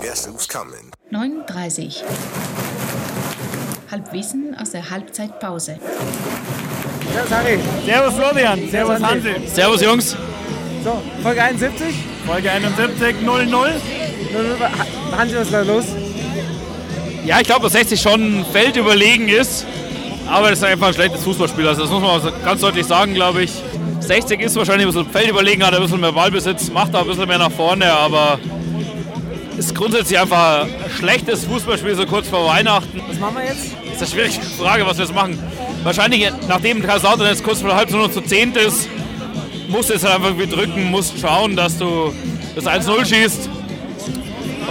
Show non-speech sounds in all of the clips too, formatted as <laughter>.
Guess who's coming? 9.30 Halbwissen aus der Halbzeitpause. Servus Harry. Servus Florian, servus Hansi. Servus Jungs. So, Folge 71. Folge 71, 0-0. Hansi, was ist da los? Ja, ich glaube, dass 60 schon feldüberlegen ist. Aber das ist einfach ein schlechtes Fußballspiel. Also das muss man ganz deutlich sagen, glaube ich. 60 ist wahrscheinlich ein bisschen feldüberlegen, hat ein bisschen mehr Ballbesitz, macht auch ein bisschen mehr nach vorne, aber ist grundsätzlich einfach ein schlechtes Fußballspiel so kurz vor Weihnachten. Was machen wir jetzt? Das ist eine schwierige Frage, was wir jetzt machen. Wahrscheinlich, nachdem Kaiserslautern jetzt kurz vor Halbzeit nur zu zehnt ist, musst du jetzt halt einfach irgendwie drücken, musst schauen, dass du das 1-0 schießt.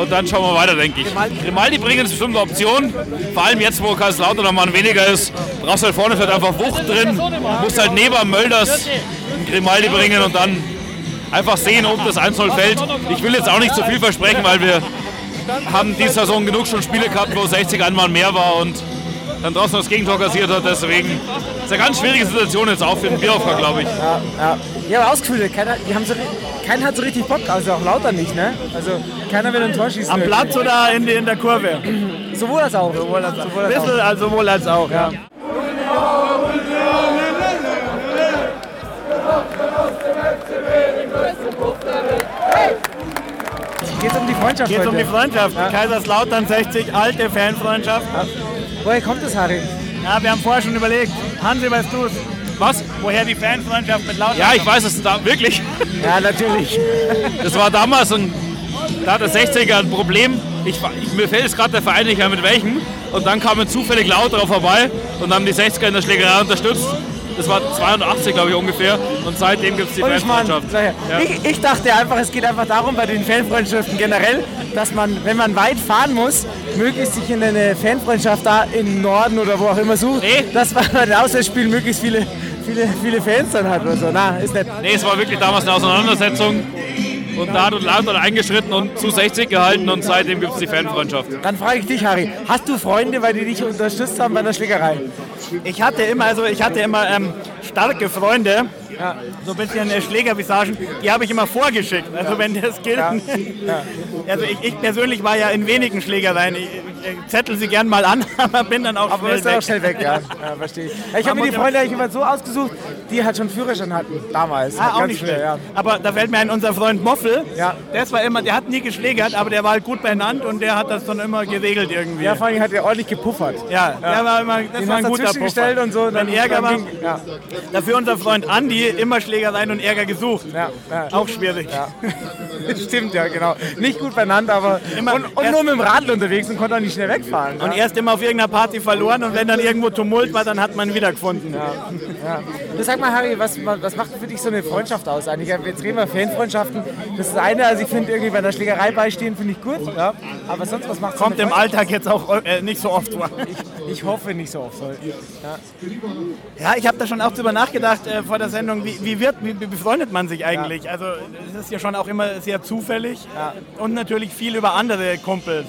Und dann schauen wir weiter, denke ich. Grimaldi bringen ist bestimmt eine Option. Vor allem jetzt, wo Kaiserslautern noch mal ein weniger ist, brauchst du halt vorne vielleicht einfach Wucht drin. Musst halt neben Mölders Grimaldi bringen und dann einfach sehen, ob das 1-0 fällt. Ich will jetzt auch nicht zu viel versprechen, weil wir haben diese Saison genug schon Spiele gehabt, wo 60 einmal mehr war und dann draußen das Gegentor kassiert hat. Deswegen ist eine ganz schwierige Situation jetzt auch für den Bierhofer, glaube ich. Ja, ja. Ich habe ausgefühlt, keiner, die haben so, keiner hat so richtig Bock, also auch lauter nicht, ne? Also keiner will ein Tor schießen. Am Platz oder in, in der Kurve? Sowohl als auch. Sowohl als, sowohl als Bisschen, auch. also sowohl als auch, ja. Geht um die Freundschaft Geht um die Freundschaft. Ja. Kaiserslautern 60, alte Fanfreundschaft. Woher kommt das, Harry? Ja, wir haben vorher schon überlegt. Hansi, weißt du es? Was? Woher die Fanfreundschaft mit Lautern Ja, ich weiß es da wirklich. Ja, natürlich. <laughs> Das war damals ein, da hat der 60er ein Problem. Ich, ich, mir fällt jetzt gerade der Verein nicht mehr mit welchem. Und dann kamen zufällig Lauterer vorbei und haben die 60er in der Schlägerei unterstützt. Das war 82, glaube ich, ungefähr. Und seitdem gibt es die Und ich Fanfreundschaft. Ja. ich, ich dachte einfach, es geht einfach darum, bei den Fanfreundschaften generell, dass man, wenn man weit fahren muss, möglichst sich in eine Fanfreundschaft da im Norden oder wo auch immer sucht, Nee. dass man bei den Auswärtsspielen möglichst viele, viele, viele Fans dann hat oder so. Na, ist nett. Nee, es war wirklich damals eine Auseinandersetzung. Und da hat uns Lauter eingeschritten und zu 60 gehalten und seitdem gibt es die Fanfreundschaft. Dann frage ich dich, Harry, hast du Freunde, weil die dich unterstützt haben bei der Schlägerei? Ich hatte immer, also ich hatte immer ähm, starke Freunde, so ein bisschen äh, Schlägervisagen, die habe ich immer vorgeschickt. Also wenn das gilt. Ja. <laughs> Also ich, ich persönlich war ja in wenigen Schlägereien. Ich, ich zettel sie gern mal an, <laughs> aber bin dann auch Aber schnell ist dann weg. auch schnell weg, ja. <laughs> ja verstehe ich. Ich habe mir die Freunde eigentlich immer so ausgesucht, die halt schon Führerschein hatten, damals. Ah, auch nicht schnell, ja. Aber da fällt mir ein, unser Freund Moffel, Ja. der, war immer, der hat nie geschlägert, aber der war halt gut benannt und der hat das dann immer geregelt irgendwie. Ja, vor allem hat er ordentlich gepuffert. Ja, der war immer, das Den war ein guter gestellt Puffer. und so. Wenn Ärger war, ja, dafür unser Freund Andi immer Schlägereien und Ärger gesucht. ja, ja. Auch schwierig. <laughs> Stimmt, ja, genau. Nicht gut benannt, aber. Immer- und, und nur mit dem Radl unterwegs und konnte auch nicht schnell wegfahren. Und ja. erst immer auf irgendeiner Party verloren und wenn dann irgendwo Tumult war, dann hat man ihn wiedergefunden. Ja. Du sag mal, Harry, was, was macht für dich so eine Freundschaft aus eigentlich? Jetzt reden wir Fanfreundschaften. Das ist eine, also ich finde irgendwie bei einer Schlägerei beistehen, finde ich gut. Ja. Aber sonst, was macht so Kommt eine im Alltag jetzt auch äh, nicht so oft vor. Ich hoffe nicht so oft. Soll. Ja, ich habe da schon auch drüber nachgedacht äh, vor der Sendung, wie, wie, wird, wie, befreundet man sich eigentlich? Also es ist ja schon auch immer sehr zufällig und natürlich viel über andere Kumpels.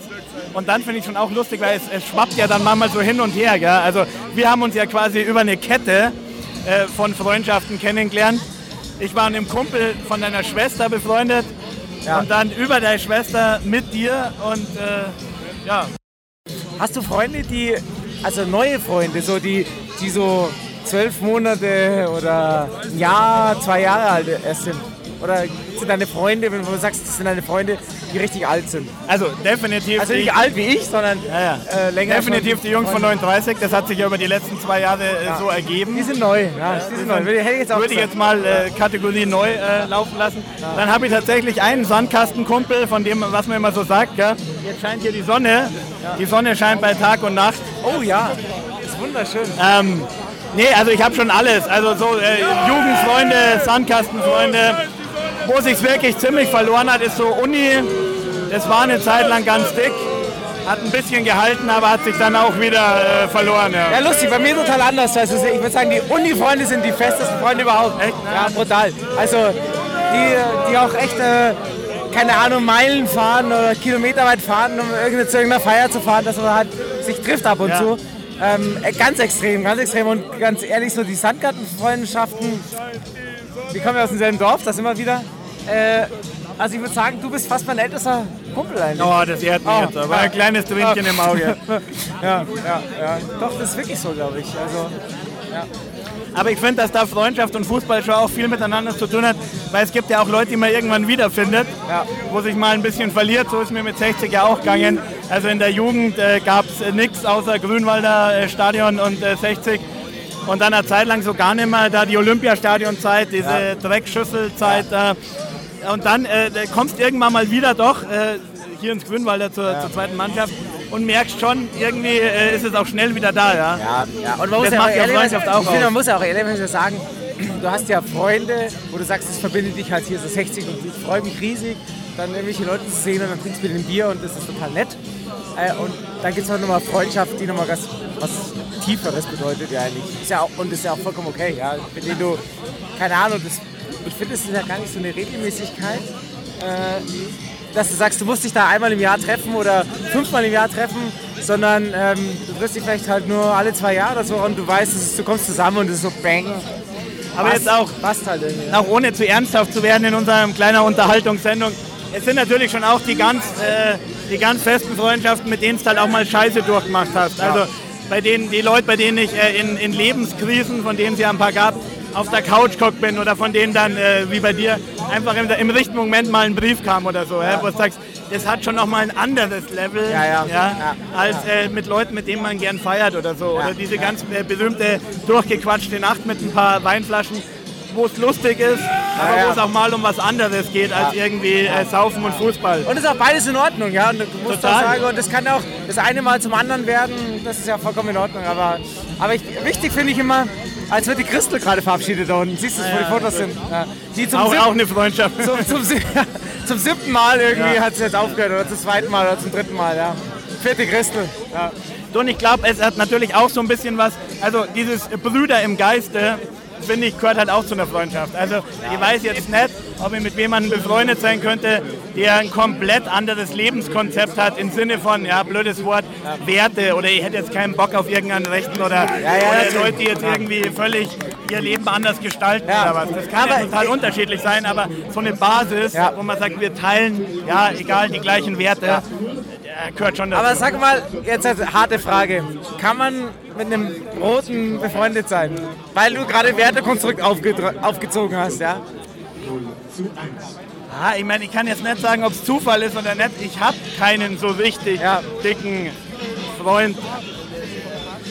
Und dann finde ich schon auch lustig, weil es, es schwappt ja dann manchmal so hin und her. Gell? Also wir haben uns ja quasi über eine Kette äh, von Freundschaften kennengelernt. Ich war mit einem Kumpel von deiner Schwester befreundet und dann über deine Schwester mit dir und äh, ja. Hast du Freunde, die, also neue Freunde, so die, die so zwölf Monate oder ein Jahr, zwei Jahre alt erst sind? Oder sind deine Freunde, wenn du sagst, das sind deine Freunde, die richtig alt sind? Also definitiv. Also nicht alt wie ich, sondern Ja, ja. äh, länger. Definitiv die Jungs von Freunde. 39, das hat sich ja über die letzten zwei Jahre äh, so ergeben. Die sind neu, ja, die sind neu. Würde, ich jetzt Würde ich jetzt mal äh, Kategorie neu äh, laufen lassen. Dann habe ich tatsächlich einen Sandkastenkumpel, von dem, was man immer so sagt. Gell? Jetzt scheint hier die Sonne. Die Sonne scheint bei Tag und Nacht. Oh ja, ist wunderschön. Ähm, nee, also ich habe schon alles. Also so äh, Jugendfreunde, Sandkastenfreunde. Wo sich wirklich ziemlich verloren hat, ist so Uni. Das war eine Zeit lang ganz dick. Hat ein bisschen gehalten, aber hat sich dann auch wieder äh, verloren. Ja. Ja, lustig, bei mir total anders. Also ich würde sagen, die Uni-Freunde sind die festesten Freunde überhaupt. Echt? Ja, brutal. Also die, die auch echt, äh, keine Ahnung, Meilen fahren oder Kilometer weit fahren, um irgendeine, zu irgendeiner Feier zu fahren, dass man halt sich trifft ab und Ja. zu. Ähm, äh, ganz extrem, ganz extrem. Und ganz ehrlich, so die Sandgartenfreundschaften, die kommen ja aus demselben Dorf, das immer wieder. Äh, Also ich würde sagen, du bist fast mein ältester Kumpel eigentlich. Oh, das ehrt mich Oh, jetzt, aber ja. ein kleines Tränchen im Auge. <laughs> Ja, ja, ja. Doch, das ist wirklich so, glaube ich. Also, Aber ich finde, dass da Freundschaft und Fußball schon auch viel miteinander zu tun hat, weil es gibt ja auch Leute, die man irgendwann wiederfindet, Ja. wo sich mal ein bisschen verliert. So ist mir mit 60 ja auch gegangen. Also in der Jugend äh, gab es äh, nichts außer Grünwalder äh, Stadion und äh, 60. Und dann eine Zeit lang so gar nicht mehr, da die Olympiastadionzeit, diese Dreckschüsselzeit. Äh, und dann äh, kommst irgendwann mal wieder doch äh, hier ins Grünwalder zur, zur zweiten Mannschaft und merkst schon, irgendwie äh, ist es auch schnell wieder da. Ja? ja, ja. Und man Das muss ja macht auch ja ehrlich, Freundschaft auch ich finde, aus. man muss ja auch ehrlich sagen, du hast ja Freunde, wo du sagst, das verbindet dich halt hier so 60 und ich freue mich riesig, dann irgendwelche Leute zu sehen und dann trinkst du mit dem Bier und das ist total nett. Äh, und dann gibt es auch nochmal Freundschaft, die nochmal was, was Tieferes bedeutet ja eigentlich. Ist ja auch, und ist ja auch vollkommen okay, ja. Mit denen du, keine Ahnung, das, ich finde, es ist ja gar nicht so eine Regelmäßigkeit. Äh, dass du sagst, du musst dich da einmal im Jahr treffen oder fünfmal im Jahr treffen, sondern ähm, du triffst dich vielleicht halt nur alle zwei Jahre oder so und du weißt, es ist, du kommst zusammen und es ist so bang. Aber jetzt auch, passt halt irgendwie. auch ohne zu ernsthaft zu werden in unserer kleinen Unterhaltungssendung, es sind natürlich schon auch die ganz, äh, die ganz festen Freundschaften, mit denen du halt auch mal Scheiße durchgemacht hast. Also bei denen, die Leute, bei denen ich äh, in, in Lebenskrisen, von denen es ja ein paar gab, auf der Couch gehockt bin oder von denen dann, äh, wie bei dir, einfach im, im richtigen Moment mal ein Brief kam oder so, ja. wo du sagst, das hat schon nochmal ein anderes Level, Ja, ja. Ja, als Äh, mit Leuten, mit denen man gern feiert oder so. Oder diese ganz äh, berühmte durchgequatschte Nacht mit ein paar Weinflaschen, wo es lustig ist, aber wo es auch mal um was anderes geht als irgendwie äh, Saufen und Fußball. Und es ist auch beides in Ordnung, ja. Und Total. sagen, und das kann auch das eine Mal zum anderen werden, das ist ja vollkommen in Ordnung. Aber, aber ich, wichtig finde ich immer, als wird die Christel gerade verabschiedet da unten. Siehst du, wo die Fotos sind? Die zum, Auch, auch eine Freundschaft. <laughs> zum, zum, <laughs> zum siebten Mal irgendwie hat sie jetzt aufgehört oder zum zweiten Mal oder zum dritten Mal, ja. Vierte Christel. Ja. Und ich glaube, es hat natürlich auch so ein bisschen was, also dieses Brüder im Geiste, finde ich, gehört halt auch zu einer Freundschaft. Also ich weiß jetzt nicht, ob ich mit jemandem befreundet sein könnte, der ein komplett anderes Lebenskonzept hat, im Sinne von, ja, blödes Wort, Werte oder ich hätte jetzt keinen Bock auf irgendeinen Rechten oder, ja, oder natürlich. Leute, die jetzt irgendwie völlig ihr Leben anders gestalten Ja. oder was. Das kann ja Aber- total unterschiedlich sein, aber so eine Basis, Ja. wo man sagt, wir teilen, ja, egal, die gleichen Werte, ja. Gehört schon dazu. Aber sag mal, jetzt eine harte Frage. Kann man mit einem Roten befreundet sein? Weil du gerade Wertekonstrukt aufgezogen hast, ja? Ah, ich meine, ich kann jetzt nicht sagen, ob es Zufall ist oder nicht. Ich habe keinen so richtig Ja. dicken Freund.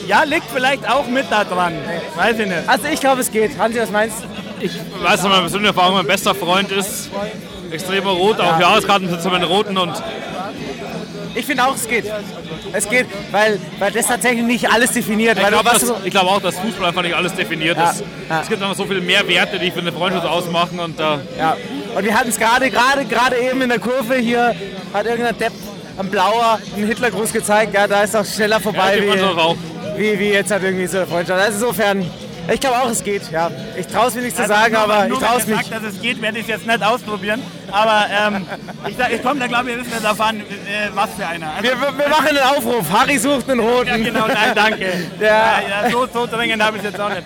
Ja, liegt vielleicht auch mit da dran. Weiß ich nicht. Also ich glaube, es geht. Hansi, was meinst du? Ich weiß nicht, meine persönliche Erfahrung, mein bester Freund ist extremer Rot, auch Jahreskartenbesitzer mit Roten und Ich finde auch, es geht. Es geht, weil, weil das tatsächlich nicht alles definiert. ich glaube glaub auch, dass Fußball einfach nicht alles definiert Ja, ist. ja. Es gibt einfach so viele mehr Werte, die für eine Freundschaft ausmachen und da ja. Und wir hatten es gerade, gerade, gerade eben in der Kurve hier, hat irgendein Depp am Blauer einen Hitlergruß gezeigt. Ja, da ist auch schneller vorbei Ja, wie, wie, wie jetzt halt irgendwie so eine Freundschaft. Also insofern, ich glaube auch, es geht. Ja. Ich traue es mir nicht zu sagen, Also nur, aber nur ich traue es er mich. sagt, dass es geht, werde ich es jetzt nicht ausprobieren. Aber ähm, ich, ich komme da, glaube ich, wir wissen jetzt davon, äh, was für einer. Also, Wir, wir machen einen Aufruf. Harry sucht einen Roten. Ja, genau, nein, danke. <laughs> Ja. Ja. So, so dringend habe ich es jetzt auch nicht.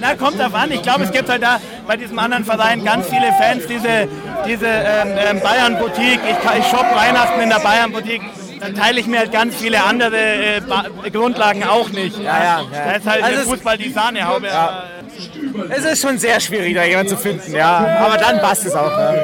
Na, kommt drauf an. Ich glaube, es gibt halt da bei diesem anderen Verein ganz viele Fans, diese, diese ähm, ähm, Bayern-Boutique. Ich, ich shoppe Weihnachten in der Bayern-Boutique. Dann teile ich mir halt ganz viele andere äh, Grundlagen auch nicht. Ja, ja, ja. Da ist halt Also der es- Fußball die Sahnehaube. Ja. Es ist schon sehr schwierig, da jemanden zu finden, ja. Aber dann passt es auch. Ja.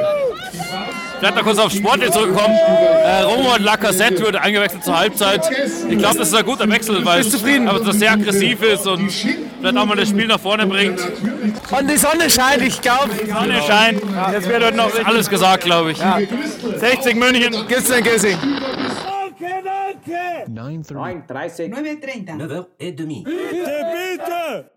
Vielleicht noch kurz auf Sportler zurückkommen. Äh, Romo und Lacazette wird eingewechselt zur Halbzeit. Ich glaube, das ist ein guter Wechsel, weil das sehr aggressiv ist und vielleicht auch mal das Spiel nach vorne bringt. Und die Sonne scheint, ich glaube. Sonne scheint. Das wird heute noch Alles gesagt, glaube ich. 60 München. Gibt's denn Gissing? qué? 9.30. 9.30. 9.30. 9h30.